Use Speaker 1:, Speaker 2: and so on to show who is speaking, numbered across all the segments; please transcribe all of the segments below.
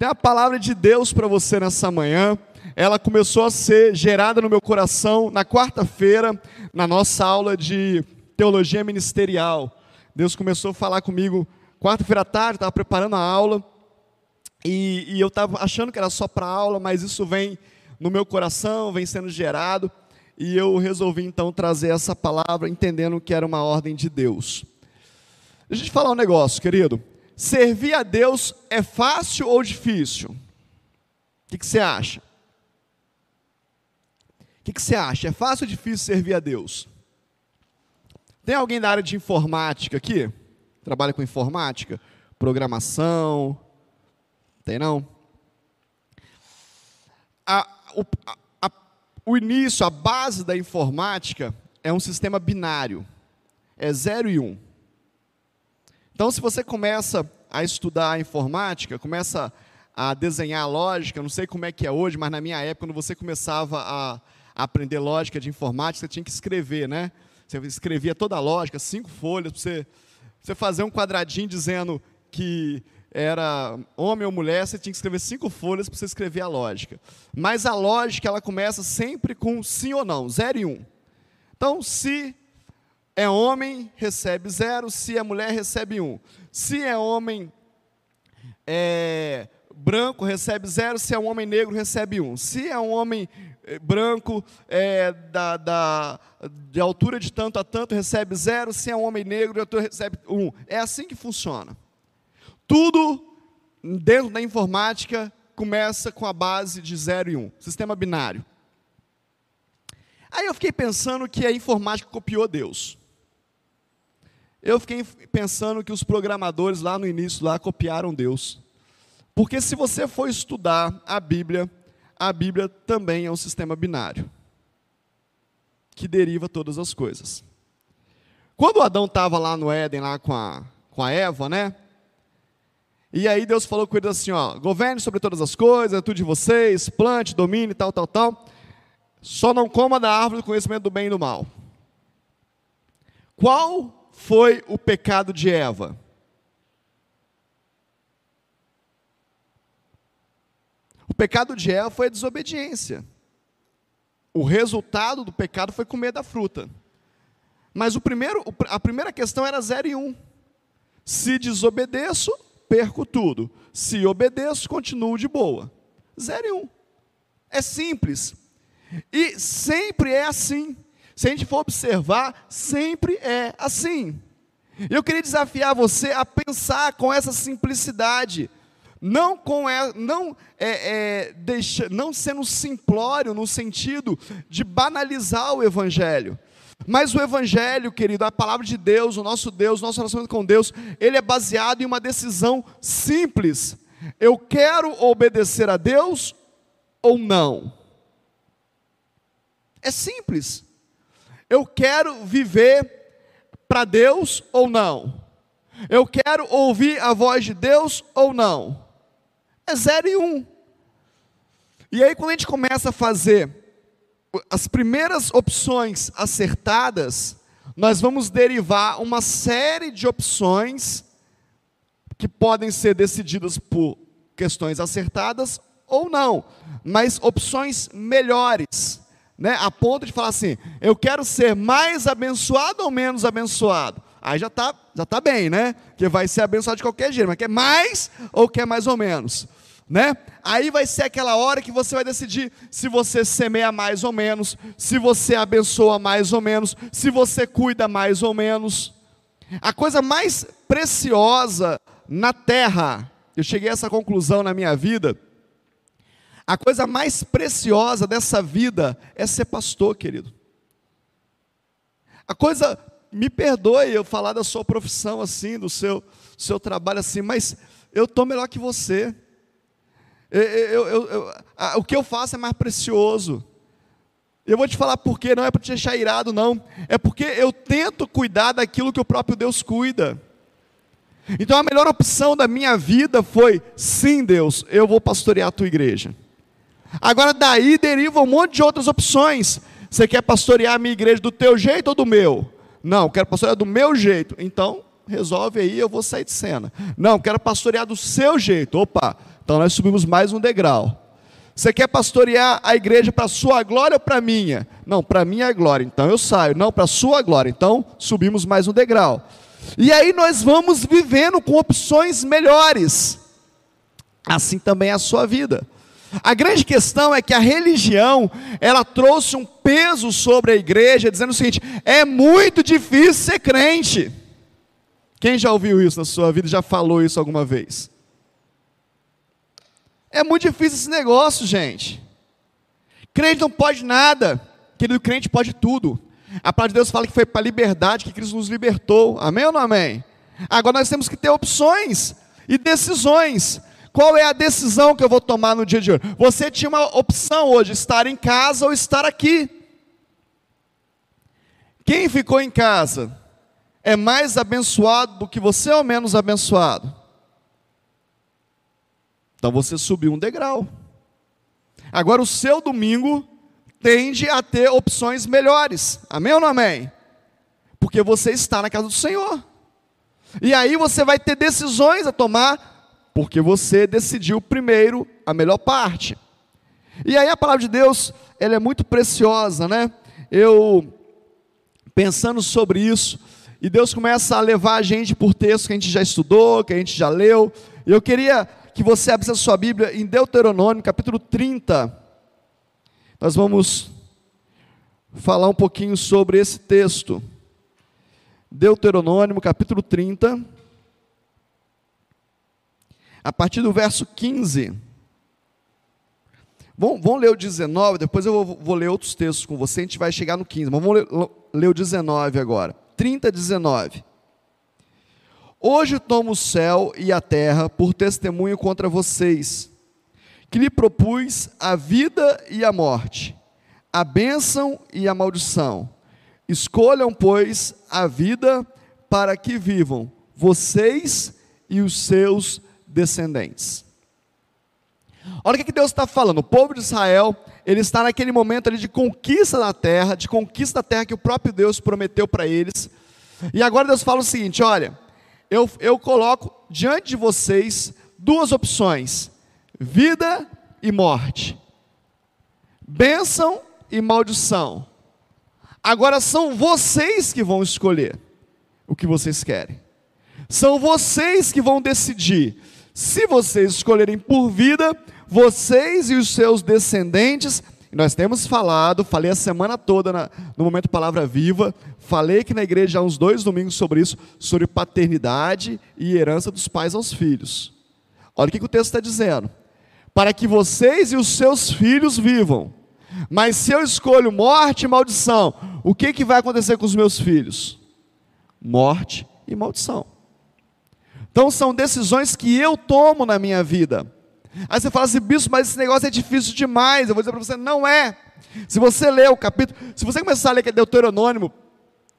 Speaker 1: Tem a palavra de Deus para você nessa manhã. Ela começou a ser gerada no meu coração na quarta-feira, na nossa aula de teologia ministerial. Deus começou a falar comigo quarta-feira à tarde, estava preparando a aula, e, e eu estava achando que era só para aula, mas isso vem no meu coração, vem sendo gerado, e eu resolvi então trazer essa palavra, entendendo que era uma ordem de Deus. Deixa eu te falar um negócio, querido. Servir a Deus é fácil ou difícil? O que, que você acha? O que, que você acha? É fácil ou difícil servir a Deus? Tem alguém da área de informática aqui? Trabalha com informática? Programação? Tem não? A, o, a, o início, a base da informática é um sistema binário. É 0 e 1. Um. Então, se você começa a estudar a informática, começa a desenhar lógica, não sei como é que é hoje, mas na minha época, quando você começava a, a aprender lógica de informática, você tinha que escrever, né? Você escrevia toda a lógica, cinco folhas, para você, você fazer um quadradinho dizendo que era homem ou mulher, você tinha que escrever cinco folhas para você escrever a lógica. Mas a lógica, ela começa sempre com sim ou não, zero e um. Então, se é homem, recebe zero. Se é mulher, recebe um. Se é homem é, branco, recebe zero. Se é um homem negro, recebe um. Se é um homem é, branco é, da, da, de altura de tanto a tanto, recebe zero. Se é um homem negro, de altura, recebe um. É assim que funciona. Tudo dentro da informática começa com a base de zero e um. Sistema binário. Aí eu fiquei pensando que a informática copiou Deus. Eu fiquei pensando que os programadores lá no início lá copiaram Deus. Porque se você for estudar a Bíblia, a Bíblia também é um sistema binário que deriva todas as coisas. Quando Adão estava lá no Éden, lá com a, com a Eva, né? E aí Deus falou com ele assim, ó, governe sobre todas as coisas, é tudo de vocês, plante, domine, tal, tal, tal. Só não coma da árvore do conhecimento do bem e do mal. Qual foi o pecado de Eva? O pecado de Eva foi a desobediência. O resultado do pecado foi comer da fruta. Mas o primeiro, a primeira questão era 0 e 1. Um. Se desobedeço, perco tudo. Se obedeço, continuo de boa. 0 e 1. Um. É simples. E sempre é assim. Se a gente for observar, sempre é assim. Eu queria desafiar você a pensar com essa simplicidade, não com é, não é, é, deixa, não sendo simplório no sentido de banalizar o evangelho. Mas o evangelho, querido, a palavra de Deus, o nosso Deus, nosso relacionamento com Deus, ele é baseado em uma decisão simples. Eu quero obedecer a Deus ou não? É simples. Eu quero viver para Deus ou não? Eu quero ouvir a voz de Deus ou não? É zero e um. E aí, quando a gente começa a fazer as primeiras opções acertadas, nós vamos derivar uma série de opções que podem ser decididas por questões acertadas ou não, mas opções melhores né, a ponto de falar assim: eu quero ser mais abençoado ou menos abençoado? Aí já está já tá bem, né? Que vai ser abençoado de qualquer jeito, mas quer mais ou quer mais ou menos? Né? Aí vai ser aquela hora que você vai decidir se você semeia mais ou menos, se você abençoa mais ou menos, se você cuida mais ou menos. A coisa mais preciosa na terra, eu cheguei a essa conclusão na minha vida, a coisa mais preciosa dessa vida é ser pastor, querido. A coisa, me perdoe eu falar da sua profissão assim, do seu, seu trabalho assim, mas eu estou melhor que você. Eu, eu, eu, a, o que eu faço é mais precioso. Eu vou te falar por quê, não é para te deixar irado, não. É porque eu tento cuidar daquilo que o próprio Deus cuida. Então a melhor opção da minha vida foi: sim, Deus, eu vou pastorear a tua igreja. Agora daí deriva um monte de outras opções. Você quer pastorear a minha igreja do teu jeito ou do meu? Não, quero pastorear do meu jeito. Então, resolve aí, eu vou sair de cena. Não, quero pastorear do seu jeito. Opa, Então nós subimos mais um degrau. Você quer pastorear a igreja para sua glória ou para minha? Não, para minha glória. Então eu saio. Não, para sua glória. Então subimos mais um degrau. E aí nós vamos vivendo com opções melhores. Assim também é a sua vida. A grande questão é que a religião, ela trouxe um peso sobre a igreja, dizendo o seguinte: é muito difícil ser crente. Quem já ouviu isso na sua vida, já falou isso alguma vez? É muito difícil esse negócio, gente. Crente não pode nada, querido crente pode tudo. A palavra de Deus fala que foi para a liberdade que Cristo nos libertou. Amém ou não amém? Agora nós temos que ter opções e decisões. Qual é a decisão que eu vou tomar no dia de hoje? Você tinha uma opção hoje, estar em casa ou estar aqui. Quem ficou em casa é mais abençoado do que você ou menos abençoado? Então você subiu um degrau. Agora o seu domingo tende a ter opções melhores. Amém ou não amém? Porque você está na casa do Senhor. E aí você vai ter decisões a tomar porque você decidiu primeiro a melhor parte. E aí a palavra de Deus, ela é muito preciosa, né? Eu pensando sobre isso, e Deus começa a levar a gente por textos que a gente já estudou, que a gente já leu. Eu queria que você abrisse a sua Bíblia em Deuteronômio, capítulo 30. Nós vamos falar um pouquinho sobre esse texto. Deuteronômio, capítulo 30 a partir do verso 15. Vamos, vamos ler o 19, depois eu vou, vou, ler outros textos com você, a gente vai chegar no 15, mas vamos ler, ler o 19 agora. 30, 19. Hoje tomo o céu e a terra por testemunho contra vocês, que lhe propus a vida e a morte, a bênção e a maldição. Escolham, pois, a vida para que vivam vocês e os seus descendentes. Olha o que Deus está falando. O povo de Israel, ele está naquele momento ali de conquista da terra, de conquista da terra que o próprio Deus prometeu para eles. E agora Deus fala o seguinte: olha, eu, eu coloco diante de vocês duas opções: vida e morte, bênção e maldição. Agora são vocês que vão escolher o que vocês querem. São vocês que vão decidir se vocês escolherem por vida, vocês e os seus descendentes, nós temos falado, falei a semana toda na, no momento Palavra Viva, falei que na igreja há uns dois domingos sobre isso, sobre paternidade e herança dos pais aos filhos. Olha o que, que o texto está dizendo. Para que vocês e os seus filhos vivam. Mas se eu escolho morte e maldição, o que, que vai acontecer com os meus filhos? Morte e maldição. Então são decisões que eu tomo na minha vida. Aí você fala assim, bispo, mas esse negócio é difícil demais. Eu vou dizer para você, não é. Se você ler o capítulo, se você começar a ler Deuteronômio,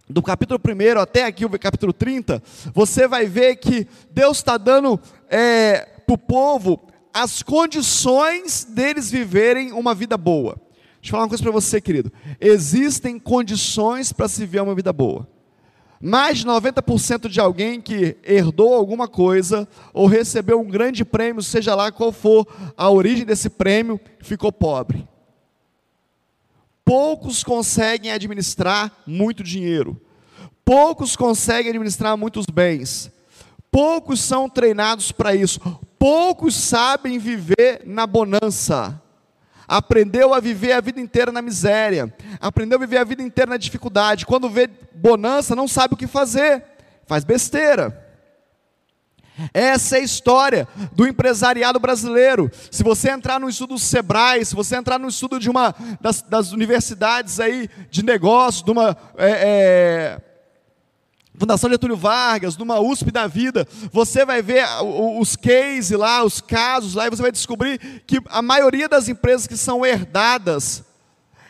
Speaker 1: do capítulo 1 até aqui o capítulo 30, você vai ver que Deus está dando é, para o povo as condições deles viverem uma vida boa. Deixa eu falar uma coisa para você, querido. Existem condições para se viver uma vida boa mais de 90% de alguém que herdou alguma coisa ou recebeu um grande prêmio, seja lá qual for a origem desse prêmio, ficou pobre. Poucos conseguem administrar muito dinheiro. Poucos conseguem administrar muitos bens. Poucos são treinados para isso. Poucos sabem viver na bonança aprendeu a viver a vida inteira na miséria, aprendeu a viver a vida inteira na dificuldade. Quando vê bonança, não sabe o que fazer, faz besteira. Essa é a história do empresariado brasileiro. Se você entrar no estudo do Sebrae, se você entrar no estudo de uma das, das universidades aí de negócios, de uma é, é, Fundação Getúlio Vargas, numa USP da vida, você vai ver os cases lá, os casos lá, e você vai descobrir que a maioria das empresas que são herdadas,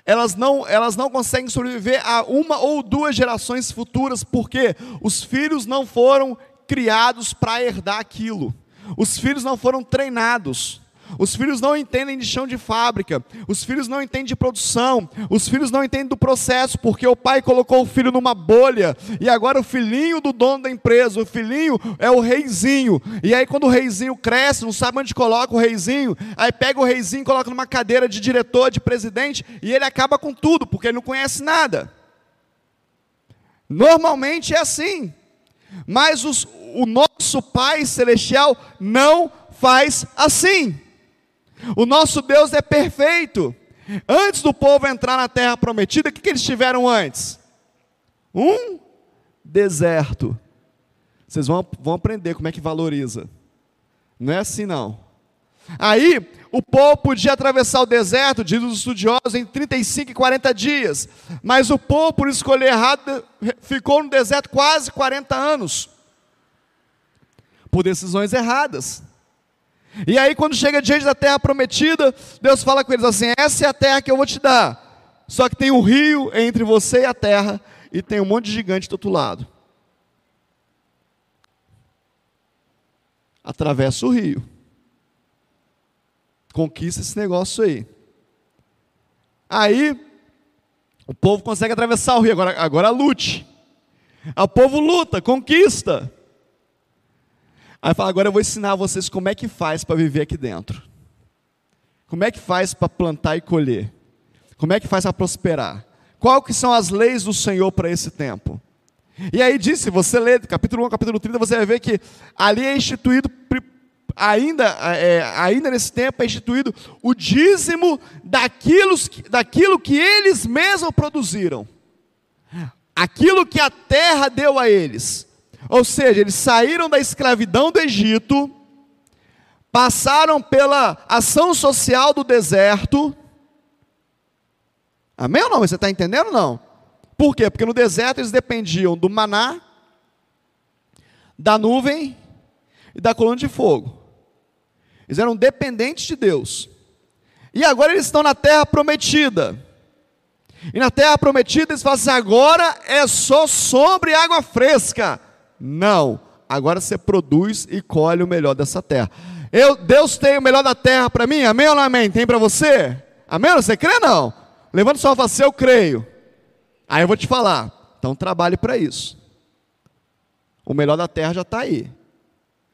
Speaker 1: elas não, elas não conseguem sobreviver a uma ou duas gerações futuras, porque os filhos não foram criados para herdar aquilo, os filhos não foram treinados. Os filhos não entendem de chão de fábrica. Os filhos não entendem de produção. Os filhos não entendem do processo, porque o pai colocou o filho numa bolha. E agora o filhinho do dono da empresa, o filhinho é o reizinho. E aí quando o reizinho cresce, não sabe onde coloca o reizinho, aí pega o reizinho, coloca numa cadeira de diretor, de presidente, e ele acaba com tudo, porque ele não conhece nada. Normalmente é assim. Mas os, o nosso Pai Celestial não faz assim. O nosso Deus é perfeito. Antes do povo entrar na terra prometida, o que, eles tiveram antes? Um deserto. Vocês vão, vão aprender como é que valoriza. Não é assim não. Aí, o povo podia atravessar o deserto, diz os estudiosos, em 35 e 40 dias. Mas o povo, por escolher errado, ficou no deserto quase 40 anos. Por decisões erradas. E aí, quando chega diante da terra prometida, Deus fala com eles assim: Essa é a terra que eu vou te dar. Só que tem um rio entre você e a terra, e tem um monte de gigante do outro lado. Atravessa o rio conquista esse negócio aí. Aí, o povo consegue atravessar o rio, agora, agora lute. o povo luta, conquista. Aí fala, agora eu vou ensinar vocês como é que faz para viver aqui dentro. Como é que faz para plantar e colher? Como é que faz para prosperar? Qual que são as leis do Senhor para esse tempo? E aí diz, se você ler capítulo 1, capítulo 30, você vai ver que ali é instituído ainda, é, ainda nesse tempo é instituído o dízimo daquilo, daquilo que eles mesmos produziram, aquilo que a terra deu a eles. Ou seja, eles saíram da escravidão do Egito, passaram pela ação social do deserto. Amém ou não? Você está entendendo ou não? Por quê? Porque no deserto eles dependiam do maná, da nuvem e da coluna de fogo. Eles eram dependentes de Deus. E agora eles estão na terra prometida. E na terra prometida eles falam assim: agora é só sobre água fresca. Não, agora você produz e colhe o melhor dessa terra. Eu, Deus tem o melhor da terra para mim, amém ou não amém? Tem para você? Amém? Você crê não? Levanta sua mão e eu creio. Aí eu vou te falar, então trabalhe para isso. O melhor da terra já está aí.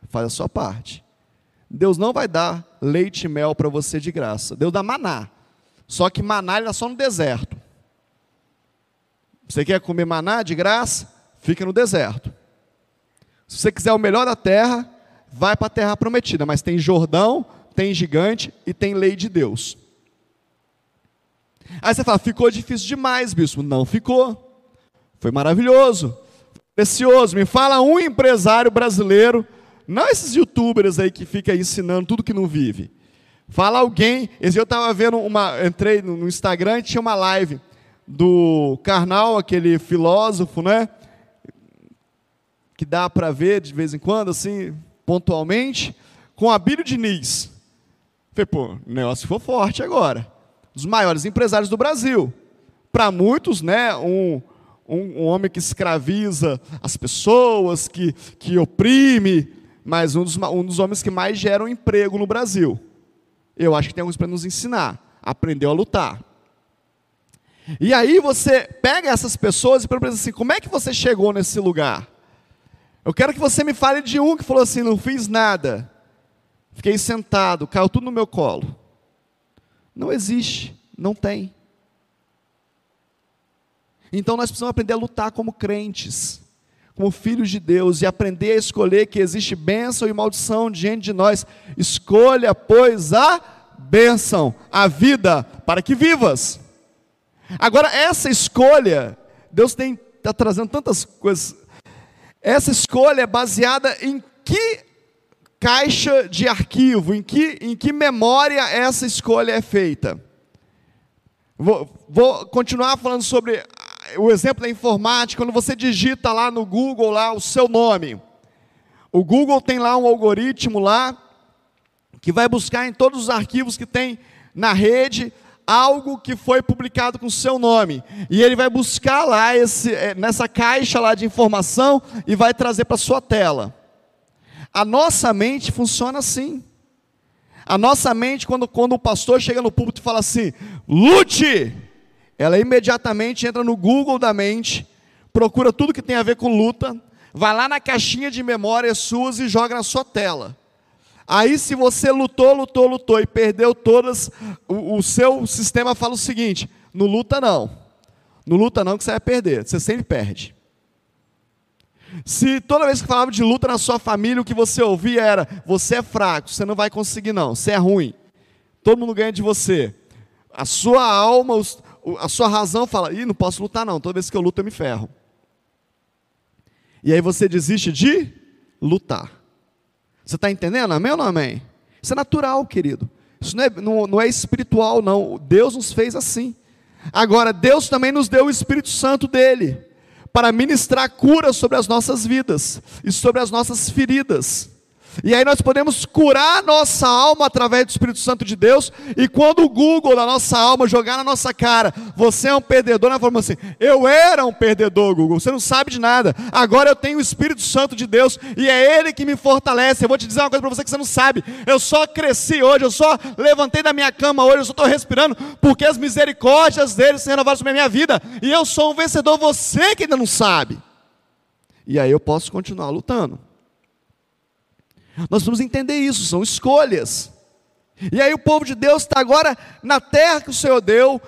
Speaker 1: Faz a sua parte. Deus não vai dar leite e mel para você de graça. Deus dá maná. Só que maná ele dá só no deserto. Você quer comer maná de graça? Fica no deserto. Se você quiser o melhor da terra, vai para a terra prometida. Mas tem Jordão, tem gigante e tem lei de Deus. Aí você fala, ficou difícil demais, bispo. Não ficou. Foi maravilhoso, precioso. Me fala um empresário brasileiro não esses youtubers aí que ficam ensinando tudo que não vive. Fala alguém. Eu estava vendo uma. Entrei no Instagram e tinha uma live do Karnal, aquele filósofo, né? Que dá para ver de vez em quando, assim, pontualmente, com Abílio Diniz. Falei, pô, o negócio ficou forte agora. Dos maiores empresários do Brasil. Para muitos, né, um, um, um, homem que escraviza as pessoas, que, que oprime, mas um dos, um dos homens que mais geram emprego no Brasil. Eu acho que tem alguns para nos ensinar. Aprendeu a lutar. E aí você pega essas pessoas e pergunta assim: como é que você chegou nesse lugar? Eu quero que você me fale de um que falou assim: não fiz nada, fiquei sentado, caiu tudo no meu colo. Não existe, não tem. Então nós precisamos aprender a lutar como crentes como filhos de Deus e aprender a escolher que existe bênção e maldição diante de nós. Escolha, pois, a bênção, a vida, para que vivas. Agora, essa escolha, Deus tem está trazendo tantas coisas. Essa escolha é baseada em que caixa de arquivo, em que, em que memória essa escolha é feita. Vou, vou continuar falando sobre o exemplo da informática, quando você digita lá no Google lá o seu nome, o Google tem lá um algoritmo lá que vai buscar em todos os arquivos que tem na rede algo que foi publicado com seu nome. E ele vai buscar lá esse, eh, nessa caixa lá de informação e vai trazer para sua tela. A nossa mente funciona assim. A nossa mente, quando, quando o pastor chega no púlpito e fala assim, lute, ela imediatamente entra no Google da mente, procura tudo que tem a ver com luta, vai lá na caixinha de memórias suas e joga na sua tela. Aí, se você lutou, lutou, lutou e perdeu todas, o, o seu sistema fala o seguinte: não luta não. Não luta não, que você vai perder. Você sempre perde. Se toda vez que falava de luta na sua família, o que você ouvia era: você é fraco, você não vai conseguir, não, você é ruim. Todo mundo ganha de você. A sua alma, a sua razão fala: ih, não posso lutar, não. Toda vez que eu luto, eu me ferro. E aí você desiste de lutar. Você está entendendo? Amém ou não amém? Isso é natural, querido. Isso não é, não, não é espiritual, não. Deus nos fez assim. Agora, Deus também nos deu o Espírito Santo dele para ministrar cura sobre as nossas vidas e sobre as nossas feridas. E aí nós podemos curar a nossa alma através do Espírito Santo de Deus. E quando o Google da nossa alma jogar na nossa cara, você é um perdedor, nós falamos assim: eu era um perdedor, Google. Você não sabe de nada. Agora eu tenho o Espírito Santo de Deus e é Ele que me fortalece. Eu vou te dizer uma coisa para você que você não sabe. Eu só cresci hoje, eu só levantei da minha cama hoje, eu só estou respirando porque as misericórdias dele se renovaram sobre a minha vida. E eu sou um vencedor. Você que ainda não sabe. E aí eu posso continuar lutando. Nós vamos entender isso, são escolhas. E aí o povo de Deus está agora na terra que o Senhor deu,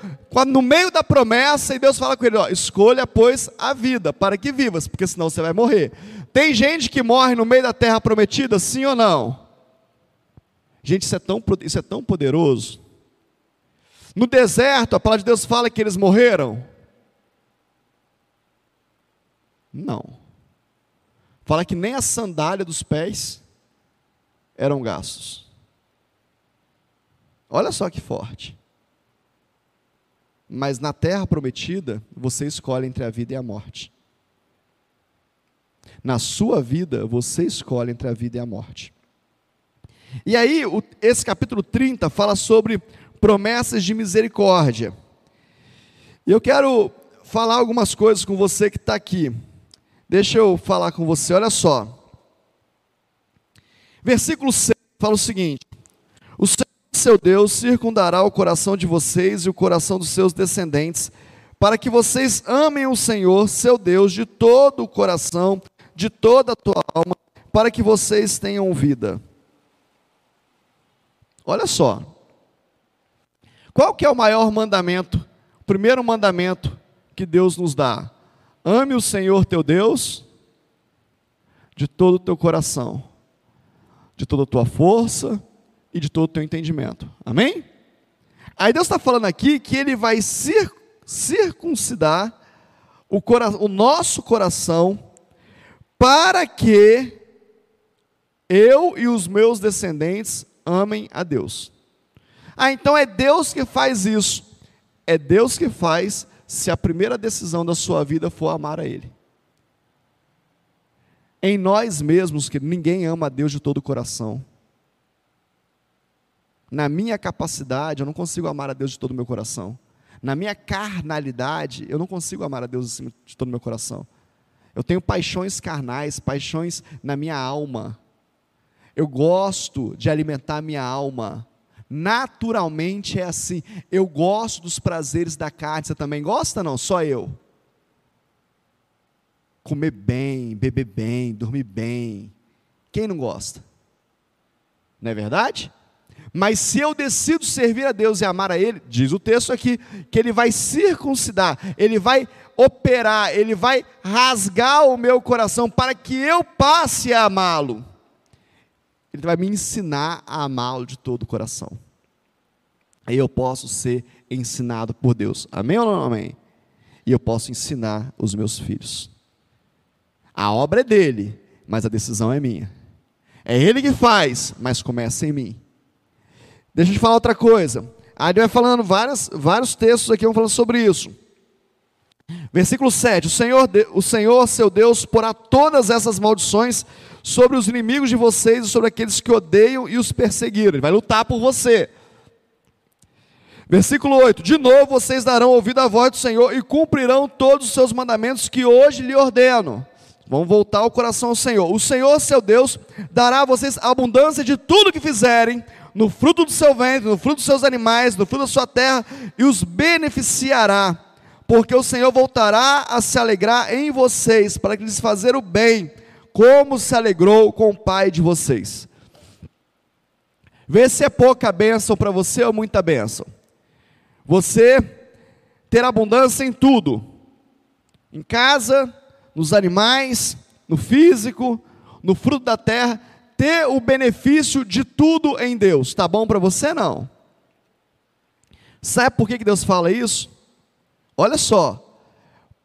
Speaker 1: no meio da promessa, e Deus fala com ele: ó, escolha, pois, a vida, para que vivas, porque senão você vai morrer. Tem gente que morre no meio da terra prometida, sim ou não? Gente, isso é tão, isso é tão poderoso. No deserto, a palavra de Deus fala que eles morreram? Não. Fala que nem a sandália dos pés eram gastos. Olha só que forte. Mas na terra prometida, você escolhe entre a vida e a morte. Na sua vida, você escolhe entre a vida e a morte. E aí, esse capítulo 30 fala sobre promessas de misericórdia. E eu quero falar algumas coisas com você que está aqui. Deixa eu falar com você, olha só. Versículo 6 fala o seguinte: O Senhor, seu Deus, circundará o coração de vocês e o coração dos seus descendentes, para que vocês amem o Senhor, seu Deus, de todo o coração, de toda a tua alma, para que vocês tenham vida. Olha só. Qual que é o maior mandamento? O primeiro mandamento que Deus nos dá: Ame o Senhor teu Deus de todo o teu coração de toda a tua força e de todo o teu entendimento. Amém? Aí Deus está falando aqui que Ele vai cir circuncidar o, o nosso coração para que eu e os meus descendentes amem a Deus. Ah, então é Deus que faz isso. É Deus que faz se a primeira decisão da sua vida for amar a Ele em nós mesmos, que ninguém ama a Deus de todo o coração. Na minha capacidade, eu não consigo amar a Deus de todo o meu coração. Na minha carnalidade, eu não consigo amar a Deus de todo o meu coração. Eu tenho paixões carnais, paixões na minha alma. Eu gosto de alimentar a minha alma. Naturalmente é assim. Eu gosto dos prazeres da carne. Você também gosta, não? Só eu comer bem, beber bem, dormir bem. Quem não gosta? Não é verdade? Mas se eu decido servir a Deus e amar a Ele, diz o texto aqui, que Ele vai circuncidar, Ele vai operar, Ele vai rasgar o meu coração para que eu passe a amá-lo. Ele vai me ensinar a amá-lo de todo o coração. Aí eu posso ser ensinado por Deus. Amém ou não amém? E eu posso ensinar os meus filhos. A obra é dele, mas a decisão é minha. É ele que faz, mas começa em mim. Deixa eu te falar outra coisa. Aí ele vai falando vários, vários textos aqui, vão falando sobre isso. Versículo 7: o Senhor, o Senhor, seu Deus, porá todas essas maldições sobre os inimigos de vocês e sobre aqueles que odeiam e os perseguiram. Ele vai lutar por você. Versículo 8: De novo vocês darão ouvido à voz do Senhor e cumprirão todos os seus mandamentos que hoje lhe ordeno. Vamos voltar o coração ao Senhor. O Senhor, seu Deus, dará a vocês abundância de tudo que fizerem no fruto do seu ventre, no fruto dos seus animais, no fruto da sua terra, e os beneficiará, porque o Senhor voltará a se alegrar em vocês, para que lhes fazer o bem, como se alegrou com o Pai de vocês. Vê se é pouca bênção para você ou muita bênção. Você ter abundância em tudo, em casa, nos animais, no físico, no fruto da terra, ter o benefício de tudo em Deus. Tá bom para você não? Sabe por que Deus fala isso? Olha só,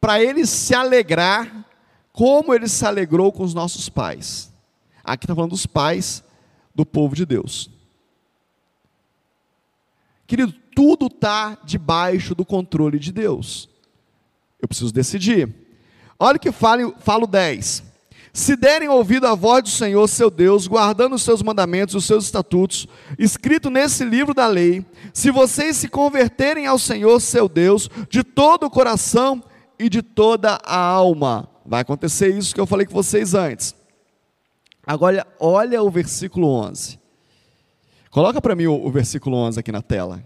Speaker 1: para ele se alegrar como ele se alegrou com os nossos pais. Aqui está falando dos pais do povo de Deus. Querido, tudo está debaixo do controle de Deus. Eu preciso decidir. Olha o que fala, fala o 10. Se derem ouvido à voz do Senhor, seu Deus, guardando os seus mandamentos, os seus estatutos, escrito nesse livro da lei, se vocês se converterem ao Senhor, seu Deus, de todo o coração e de toda a alma. Vai acontecer isso que eu falei com vocês antes. Agora, olha o versículo 11. Coloca para mim o, o, versículo 11 aqui na tela.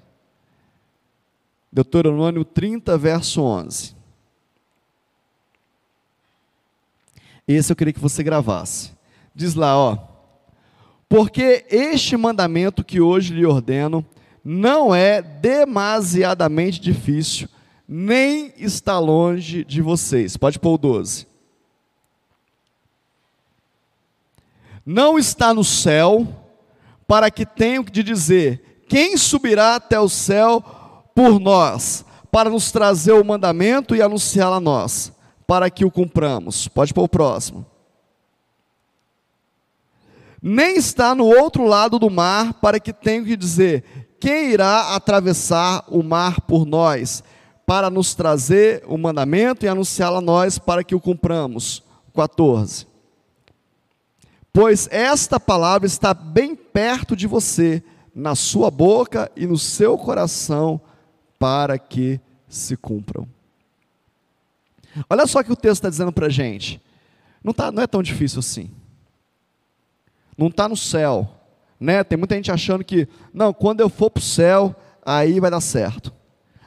Speaker 1: Deuteronômio 30, verso 11. Esse eu queria que você gravasse. Diz lá, ó. Porque este mandamento que hoje lhe ordeno não é demasiadamente difícil, nem está longe de vocês. Pode pôr o 12. Não está no céu, para que tenham de dizer: quem subirá até o céu por nós, para nos trazer o mandamento e anunciá-lo a nós, para que o cumpramos. Pode pôr o próximo. Nem está no outro lado do mar, para que tenham que dizer: quem irá atravessar o mar por nós, para nos trazer o mandamento e anunciá-lo a nós, para que o cumpramos. 14 pois esta palavra está bem perto de você, na sua boca e no seu coração, para que se cumpram. Olha só o que o texto está dizendo para a gente. Não, tá, não é tão difícil assim. Não está no céu. Né? Tem muita gente achando que, não, quando eu for para o céu, aí vai dar certo.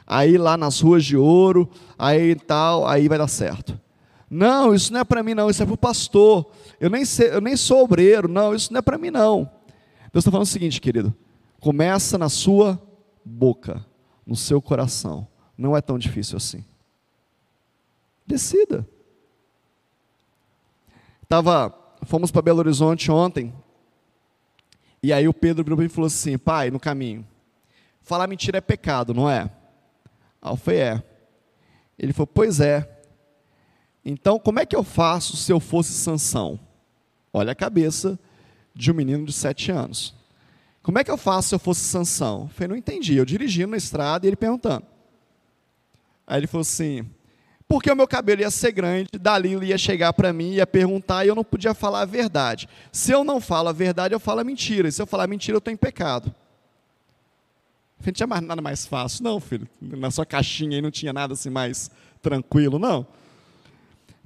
Speaker 1: Aí lá nas ruas de ouro, aí tal, aí vai dar certo. Não, isso não é para mim, não, isso é para o pastor. Eu nem, sei, eu nem sou obreiro, não, isso não é para mim, não. Deus está falando o seguinte, querido: começa na sua boca, no seu coração. Não é tão difícil assim. Decida. Tava, fomos para Belo Horizonte ontem, e aí o Pedro virou e falou assim: pai, no caminho, falar mentira é pecado, não é? Aí eu falei: é. Ele falou: pois é. Então, como é que eu faço se eu fosse Sansão? Olha a cabeça de um menino de sete anos. Como é que eu faço se eu fosse Sansão? Eu falei, não entendi. Eu dirigindo na estrada e ele perguntando. Aí ele falou assim, porque o meu cabelo ia ser grande, dali ele ia chegar para mim, ia perguntar e eu não podia falar a verdade. Se eu não falo a verdade, eu falo a mentira. E se eu falar mentira, eu estou em pecado. Não tinha mais nada mais fácil. Não, filho. Na sua caixinha aí não tinha nada assim mais tranquilo, não.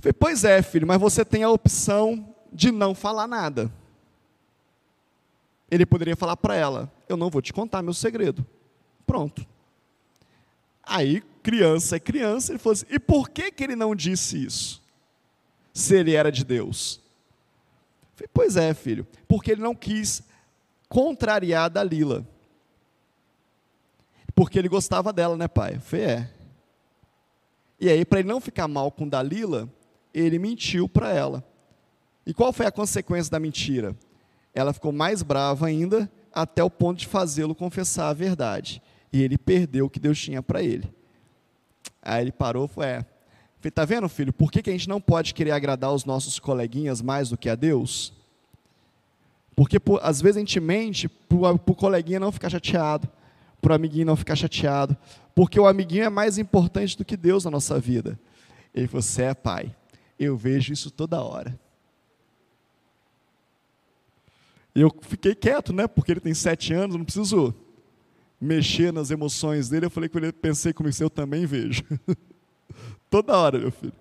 Speaker 1: Falei, pois é, filho, mas você tem a opção de não falar nada. Ele poderia falar para ela: Eu não vou te contar meu segredo. Pronto. Aí, criança é criança, ele falou assim: E por que, que ele não disse isso? Se ele era de Deus. Falei, pois é, filho, porque ele não quis contrariar Dalila. Porque ele gostava dela, né, pai? Falei, é. E aí, para ele não ficar mal com Dalila, ele mentiu para ela. E qual foi a consequência da mentira? Ela ficou mais brava ainda, até o ponto de fazê-lo confessar a verdade. E ele perdeu o que Deus tinha para ele. Aí ele parou e falou: É, está vendo, filho, por que, que a gente não pode querer agradar os nossos coleguinhas mais do que a Deus? Porque por, às vezes a gente mente para o coleguinha não ficar chateado, para o amiguinho não ficar chateado, porque o amiguinho é mais importante do que Deus na nossa vida. Ele falou: Você é pai, eu vejo isso toda hora. E eu fiquei quieto, né? Porque ele tem sete anos, não preciso mexer nas emoções dele. Eu falei com ele, pensei comigo, eu também vejo. toda hora, meu filho.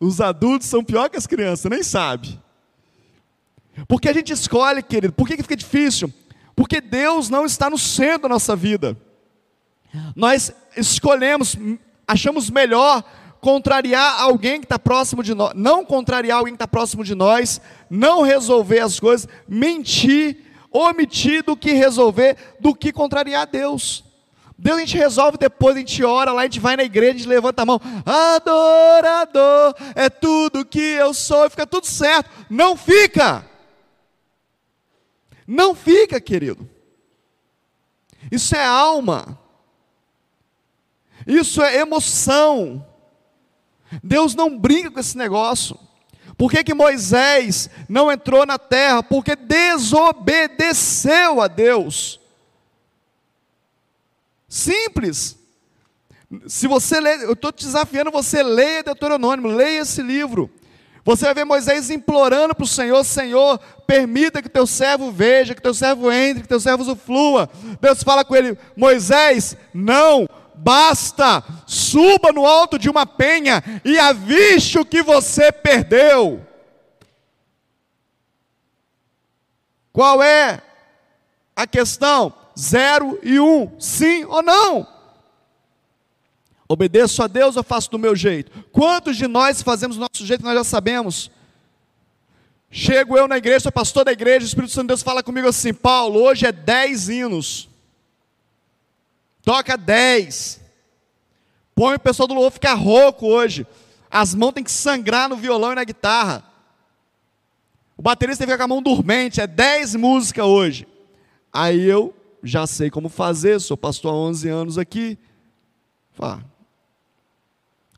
Speaker 1: Os adultos são pior que as crianças, nem sabe. Porque a gente escolhe, querido. Por que, que fica difícil? Porque Deus não está no centro da nossa vida. Nós escolhemos, achamos melhor contrariar alguém que está próximo de nós, não contrariar alguém que está próximo de nós, não resolver as coisas, mentir, omitir do que resolver, do que contrariar Deus. Deus a gente resolve depois, a gente ora lá, a gente vai na igreja, a gente levanta a mão, adorador, é tudo que eu sou, e fica tudo certo. Não fica! Não fica, querido. Isso é alma. Isso é emoção. Deus não brinca com esse negócio. Por que, que Moisés não entrou na terra? Porque desobedeceu a Deus. Simples. Se você ler, eu estou te desafiando, você leia Deuteronômio, leia esse livro. Você vai ver Moisés implorando para o Senhor: Senhor, permita que teu servo veja, que teu servo entre, que teu servo usufrua. Deus fala com ele: Moisés, não, basta, suba no alto de uma penha e aviste o que você perdeu. Qual é a questão? Zero e um, sim ou não? Obedeço a Deus ou faço do meu jeito? Quantos de nós fazemos do nosso jeito nós já sabemos? Chego eu na igreja, sou pastor da igreja, o Espírito Santo de Deus fala comigo assim: Paulo, hoje é dez hinos. Toca 10. Põe o pessoal do louvor ficar rouco hoje. As mãos têm que sangrar no violão e na guitarra. O baterista tem que ficar com a mão dormente. É 10 músicas hoje. Aí eu já sei como fazer, sou pastor há 11 anos aqui. Fala,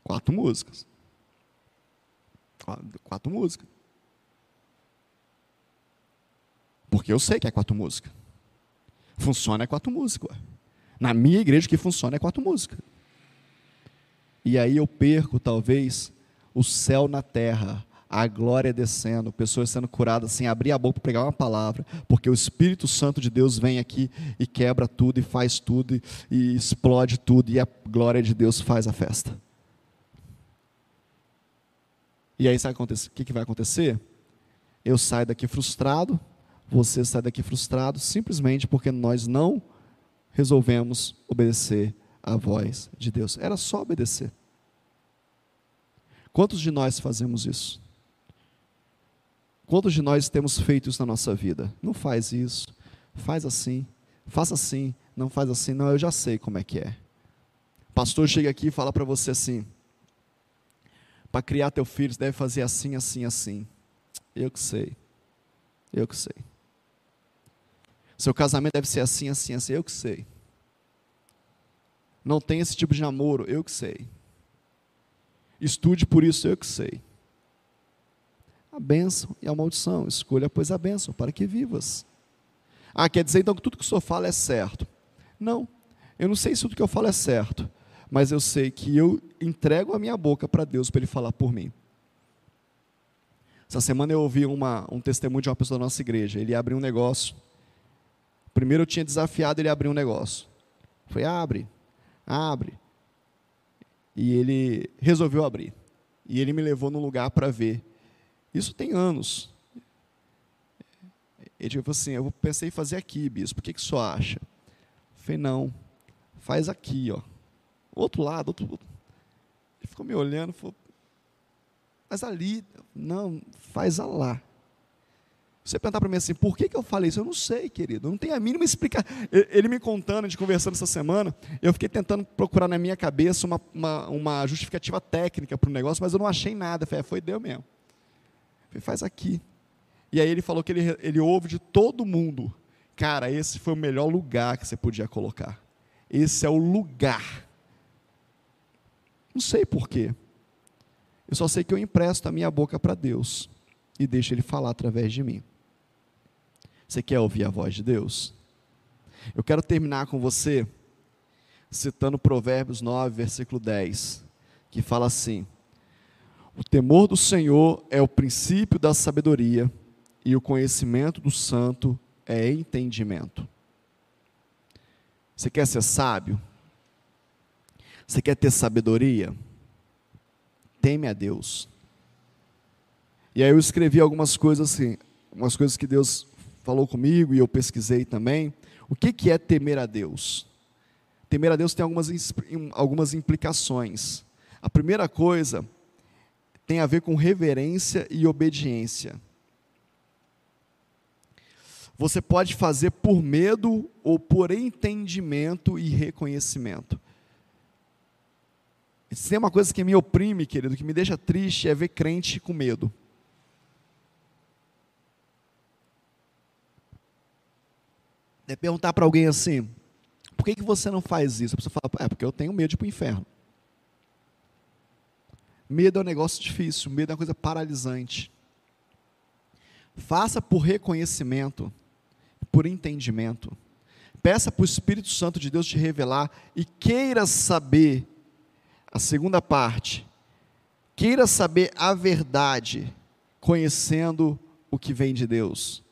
Speaker 1: quatro músicas. Quatro, quatro músicas. Porque eu sei que é quatro músicas. Funciona é quatro músicas. Na minha igreja, o que funciona é quatro músicas. E aí eu perco, talvez, o céu na terra, a glória descendo, pessoas sendo curadas sem abrir a boca para pregar uma palavra, porque o Espírito Santo de Deus vem aqui e quebra tudo, e faz tudo, e, explode tudo, e a glória de Deus faz a festa. E aí sabe o que vai acontecer? Eu saio daqui frustrado, você sai daqui frustrado, simplesmente porque nós não resolvemos obedecer à voz de Deus. Era só obedecer. Quantos de nós fazemos isso? Quantos de nós temos feito isso na nossa vida? Não faz isso, faz assim, faça assim, não faz assim, não, eu já sei como é que é. O pastor chega aqui e fala para você assim: para criar teu filho, você deve fazer assim, assim, assim. Eu que sei, eu que sei. Seu casamento deve ser assim, assim, assim. Eu que sei. Não tem esse tipo de namoro. Eu que sei. Estude por isso. Eu que sei. A bênção e a maldição. Escolha, pois, a bênção para que vivas. Ah, quer dizer então que tudo que o senhor fala é certo? Não. Eu não sei se tudo que eu falo é certo. Mas eu sei que eu entrego a minha boca para Deus para Ele falar por mim. Essa semana eu ouvi uma, um testemunho de uma pessoa da nossa igreja. Ele abriu um negócio Primeiro eu tinha desafiado ele a abrir um negócio. Foi, abre, abre. E ele resolveu abrir. E ele me levou num lugar para ver. Isso tem anos. Ele falou assim: Eu pensei em fazer aqui, bispo, o que, que o senhor acha? Eu falei: Não, faz aqui, ó. Outro lado, outro. Ele ficou me olhando, falou: Mas ali, não, faz lá. Você perguntar para mim assim, por que, que eu falei isso? Eu não sei, querido, não tem a mínima explicação. Ele me contando, a gente conversando essa semana, eu fiquei tentando procurar na minha cabeça uma, uma, uma justificativa técnica para o negócio, mas eu não achei nada. Falei, é, foi Deus mesmo. Falei, faz aqui. E aí ele falou que ele, ele ouve de todo mundo. Cara, esse foi o melhor lugar que você podia colocar. Esse é o lugar. Não sei porquê. Eu só sei que eu empresto a minha boca para Deus e deixo Ele falar através de mim. Você quer ouvir a voz de Deus? Eu quero terminar com você citando Provérbios 9, versículo 10, que fala assim: O temor do Senhor é o princípio da sabedoria, e o conhecimento do santo é entendimento. Você quer ser sábio? Você quer ter sabedoria? Teme a Deus. E aí eu escrevi algumas coisas assim, algumas coisas que Deus falou comigo e eu pesquisei também. O que, que é temer a Deus? Temer a Deus tem algumas, algumas implicações. A primeira coisa tem a ver com reverência e obediência. Você pode fazer por medo ou por entendimento e reconhecimento. Se tem uma coisa que me oprime, querido, que me deixa triste, é ver crente com medo. É perguntar para alguém assim: por que, que você não faz isso? A pessoa fala: é porque eu tenho medo de ir para o inferno. Medo é um negócio difícil, medo é uma coisa paralisante. Faça por reconhecimento, por entendimento. Peça para o Espírito Santo de Deus te revelar e queira saber a segunda parte. Queira saber a verdade, conhecendo o que vem de Deus.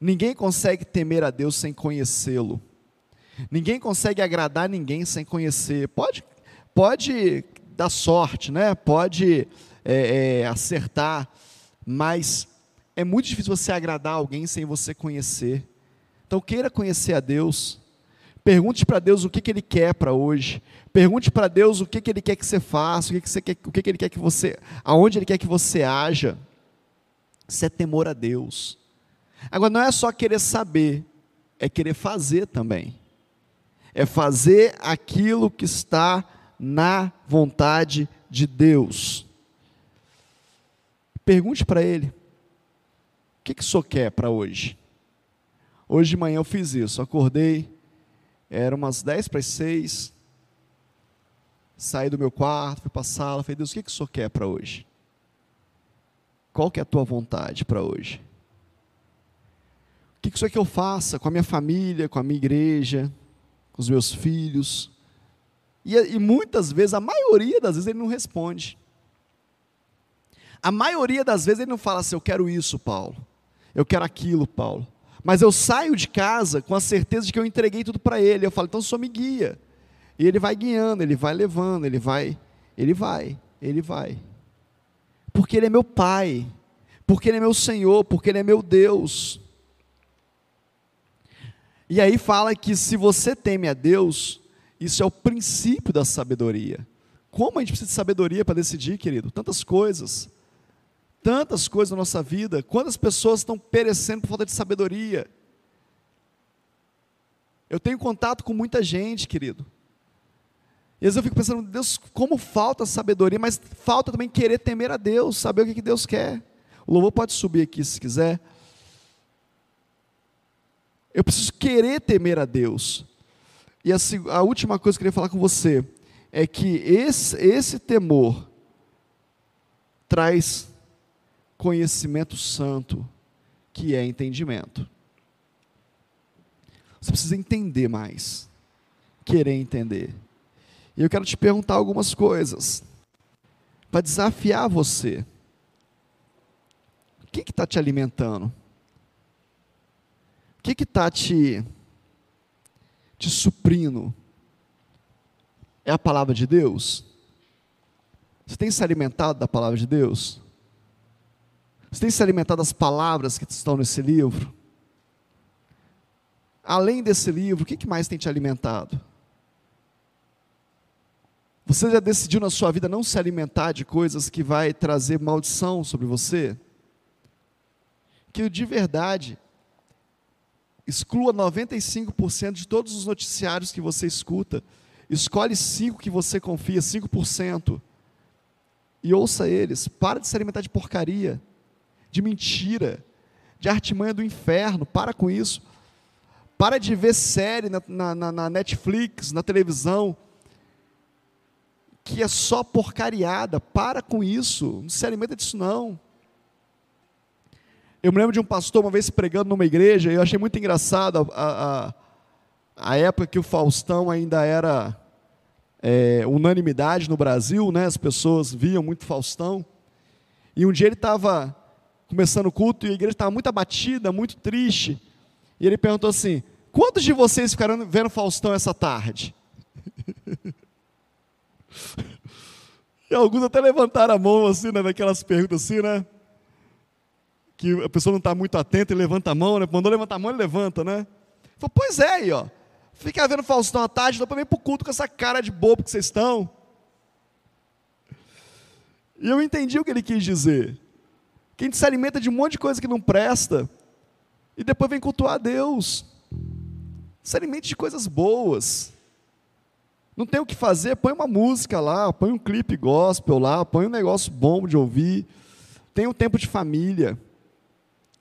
Speaker 1: Ninguém consegue temer a Deus sem conhecê-lo. Ninguém consegue agradar ninguém sem conhecer. Pode, pode dar sorte, né? Pode é, é, acertar, mas é muito difícil você agradar alguém sem você conhecer. Então queira conhecer a Deus. Pergunte para Deus o que, que Ele quer para hoje. Pergunte para Deus o que, que Ele quer que você faça, o que, que, você quer, o que, que Ele quer que você, aonde Ele quer que você haja. Isso é temor a Deus. Agora não é só querer saber, é querer fazer também. É fazer aquilo que está na vontade de Deus. Pergunte para ele: o que, que o senhor quer para hoje? Hoje de manhã eu fiz isso, acordei, era umas 10 para as 6, saí do meu quarto, fui para a sala, falei, Deus, o que, que o senhor quer para hoje? Qual que é a tua vontade para hoje? O que, que o senhor quer que eu faça com a minha família, com a minha igreja, com os meus filhos? E, e muitas vezes, a maioria das vezes, ele não responde. A maioria das vezes ele não fala assim, eu quero isso, Paulo. Eu quero aquilo, Paulo. Mas eu saio de casa com a certeza de que eu entreguei tudo para ele. Eu falo, então só me guia. E ele vai guiando, ele vai levando, ele vai, ele vai, ele vai. Porque ele é meu pai, porque ele é meu Senhor, porque ele é meu Deus. E aí fala que se você teme a Deus, isso é o princípio da sabedoria. Como a gente precisa de sabedoria para decidir, querido? Tantas coisas. Tantas coisas na nossa vida. Quantas pessoas estão perecendo por falta de sabedoria? Eu tenho contato com muita gente, querido. E às vezes eu fico pensando, Deus, como falta sabedoria, mas falta também querer temer a Deus, saber o que Deus quer. O louvor pode subir aqui se quiser. Eu preciso querer temer a Deus. E a, a última coisa que eu queria falar com você é que esse, esse temor traz conhecimento santo, que é entendimento. Você precisa entender mais, querer entender. E eu quero te perguntar algumas coisas, para desafiar você. O que está te alimentando? O que está te te suprindo é a palavra de Deus? Você tem se alimentado da palavra de Deus? Você tem se alimentado das palavras que estão nesse livro? Além desse livro, o que mais tem te alimentado? Você já decidiu na sua vida não se alimentar de coisas que vai trazer maldição sobre você? Que de verdade, exclua 95% de todos os noticiários que você escuta, escolhe 5 que você confia, 5%, e ouça eles. Para de se alimentar de porcaria, de mentira, de artimanha do inferno, para com isso. Para de ver série na, na, na Netflix, na televisão, que é só porcariada, para com isso, não se alimenta disso não. Eu me lembro de um pastor uma vez pregando numa igreja, e eu achei muito engraçado a, a, a época que o Faustão ainda era é, unanimidade no Brasil, né? as pessoas viam muito Faustão. E um dia ele estava começando o culto e a igreja estava muito abatida, muito triste. E ele perguntou assim: Quantos de vocês ficaram vendo Faustão essa tarde? e alguns até levantaram a mão assim, né, naquelas perguntas assim, né? Que a pessoa não está muito atenta e levanta a mão, né? Mandou levantar a mão, ele levanta, né? Falei, pois é, aí, ó. Fica vendo Faustão à tarde, vem para o culto com essa cara de bobo que vocês estão. E eu entendi o que ele quis dizer. Que a gente se alimenta de um monte de coisa que não presta, e depois vem cultuar a Deus. Se alimente de coisas boas. Não tem o que fazer, põe uma música lá, põe um clipe gospel lá, põe um negócio bom de ouvir. Tenha um tempo de família.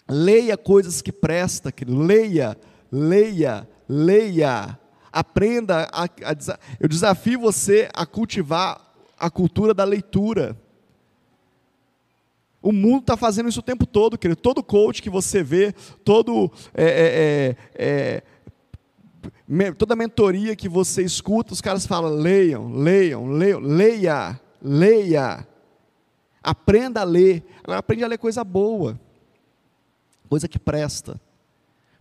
Speaker 1: Leia coisas que presta, querido. Leia, leia, leia. Aprenda. A, a, eu desafio você a cultivar a cultura da leitura. O mundo está fazendo isso o tempo todo, querido. Todo coach que você vê, todo, é, é, é, toda mentoria que você escuta, os caras falam: leiam, leiam, leiam, leia, leia. Aprenda a ler. Agora aprende a ler coisa boa coisa que presta,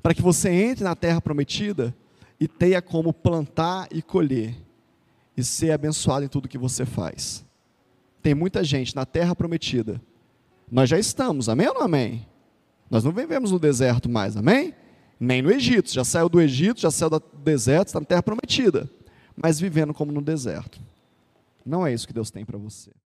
Speaker 1: para que você entre na terra prometida e tenha como plantar e colher e ser abençoado em tudo que você faz. Tem muita gente na terra prometida. Nós já estamos, amém ou não amém? Nós não vivemos no deserto mais, amém? Nem no Egito, já saiu do Egito, já saiu do deserto, está na terra prometida, mas vivendo como no deserto. Não é isso que Deus tem para você.